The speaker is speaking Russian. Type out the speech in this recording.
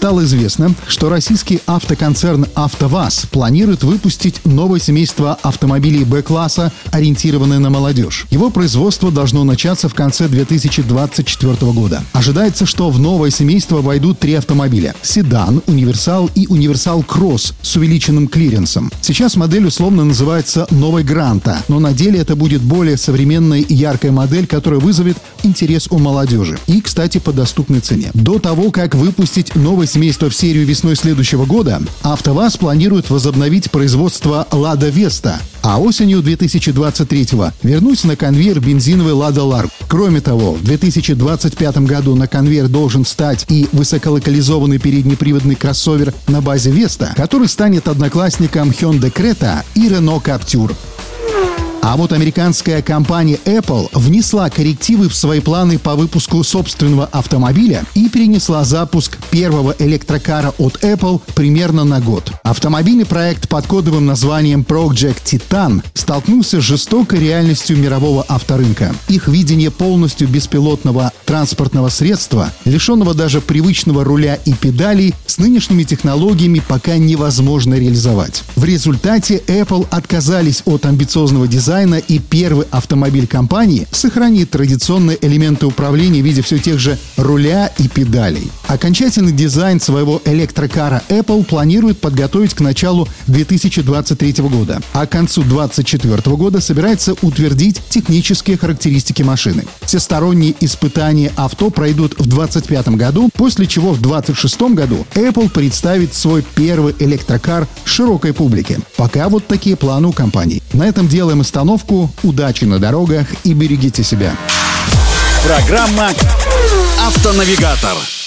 Стало известно, что российский автоконцерн «АвтоВАЗ» планирует выпустить новое семейство автомобилей Б-класса, ориентированное на молодежь. Его производство должно начаться в конце 2024 года. Ожидается, что в новое семейство войдут три автомобиля – седан, универсал и универсал Кросс с увеличенным клиренсом. Сейчас модель условно называется «Новой Гранта», но на деле это будет более современная и яркая модель, которая вызовет интерес у молодежи. И, кстати, по доступной цене. До того, как выпустить новый новое семейство в серию весной следующего года, АвтоВАЗ планирует возобновить производство «Лада Веста», а осенью 2023-го вернуть на конвейер бензиновый «Лада Ларк». Кроме того, в 2025 году на конвейер должен встать и высоколокализованный переднеприводный кроссовер на базе «Веста», который станет одноклассником Hyundai Creta и Renault Captur. А вот американская компания Apple внесла коррективы в свои планы по выпуску собственного автомобиля и перенесла запуск первого электрокара от Apple примерно на год. Автомобильный проект под кодовым названием Project Titan столкнулся с жестокой реальностью мирового авторынка. Их видение полностью беспилотного транспортного средства, лишенного даже привычного руля и педалей, с нынешними технологиями пока невозможно реализовать. В результате Apple отказались от амбициозного дизайна дизайна и первый автомобиль компании сохранит традиционные элементы управления в виде все тех же руля и педалей. Окончательный дизайн своего электрокара Apple планирует подготовить к началу 2023 года, а к концу 2024 года собирается утвердить технические характеристики машины. Всесторонние испытания авто пройдут в 2025 году, после чего в 2026 году Apple представит свой первый электрокар широкой публике. Пока вот такие планы у компании. На этом делаем остановку остановку, удачи на дорогах и берегите себя. Программа «Автонавигатор».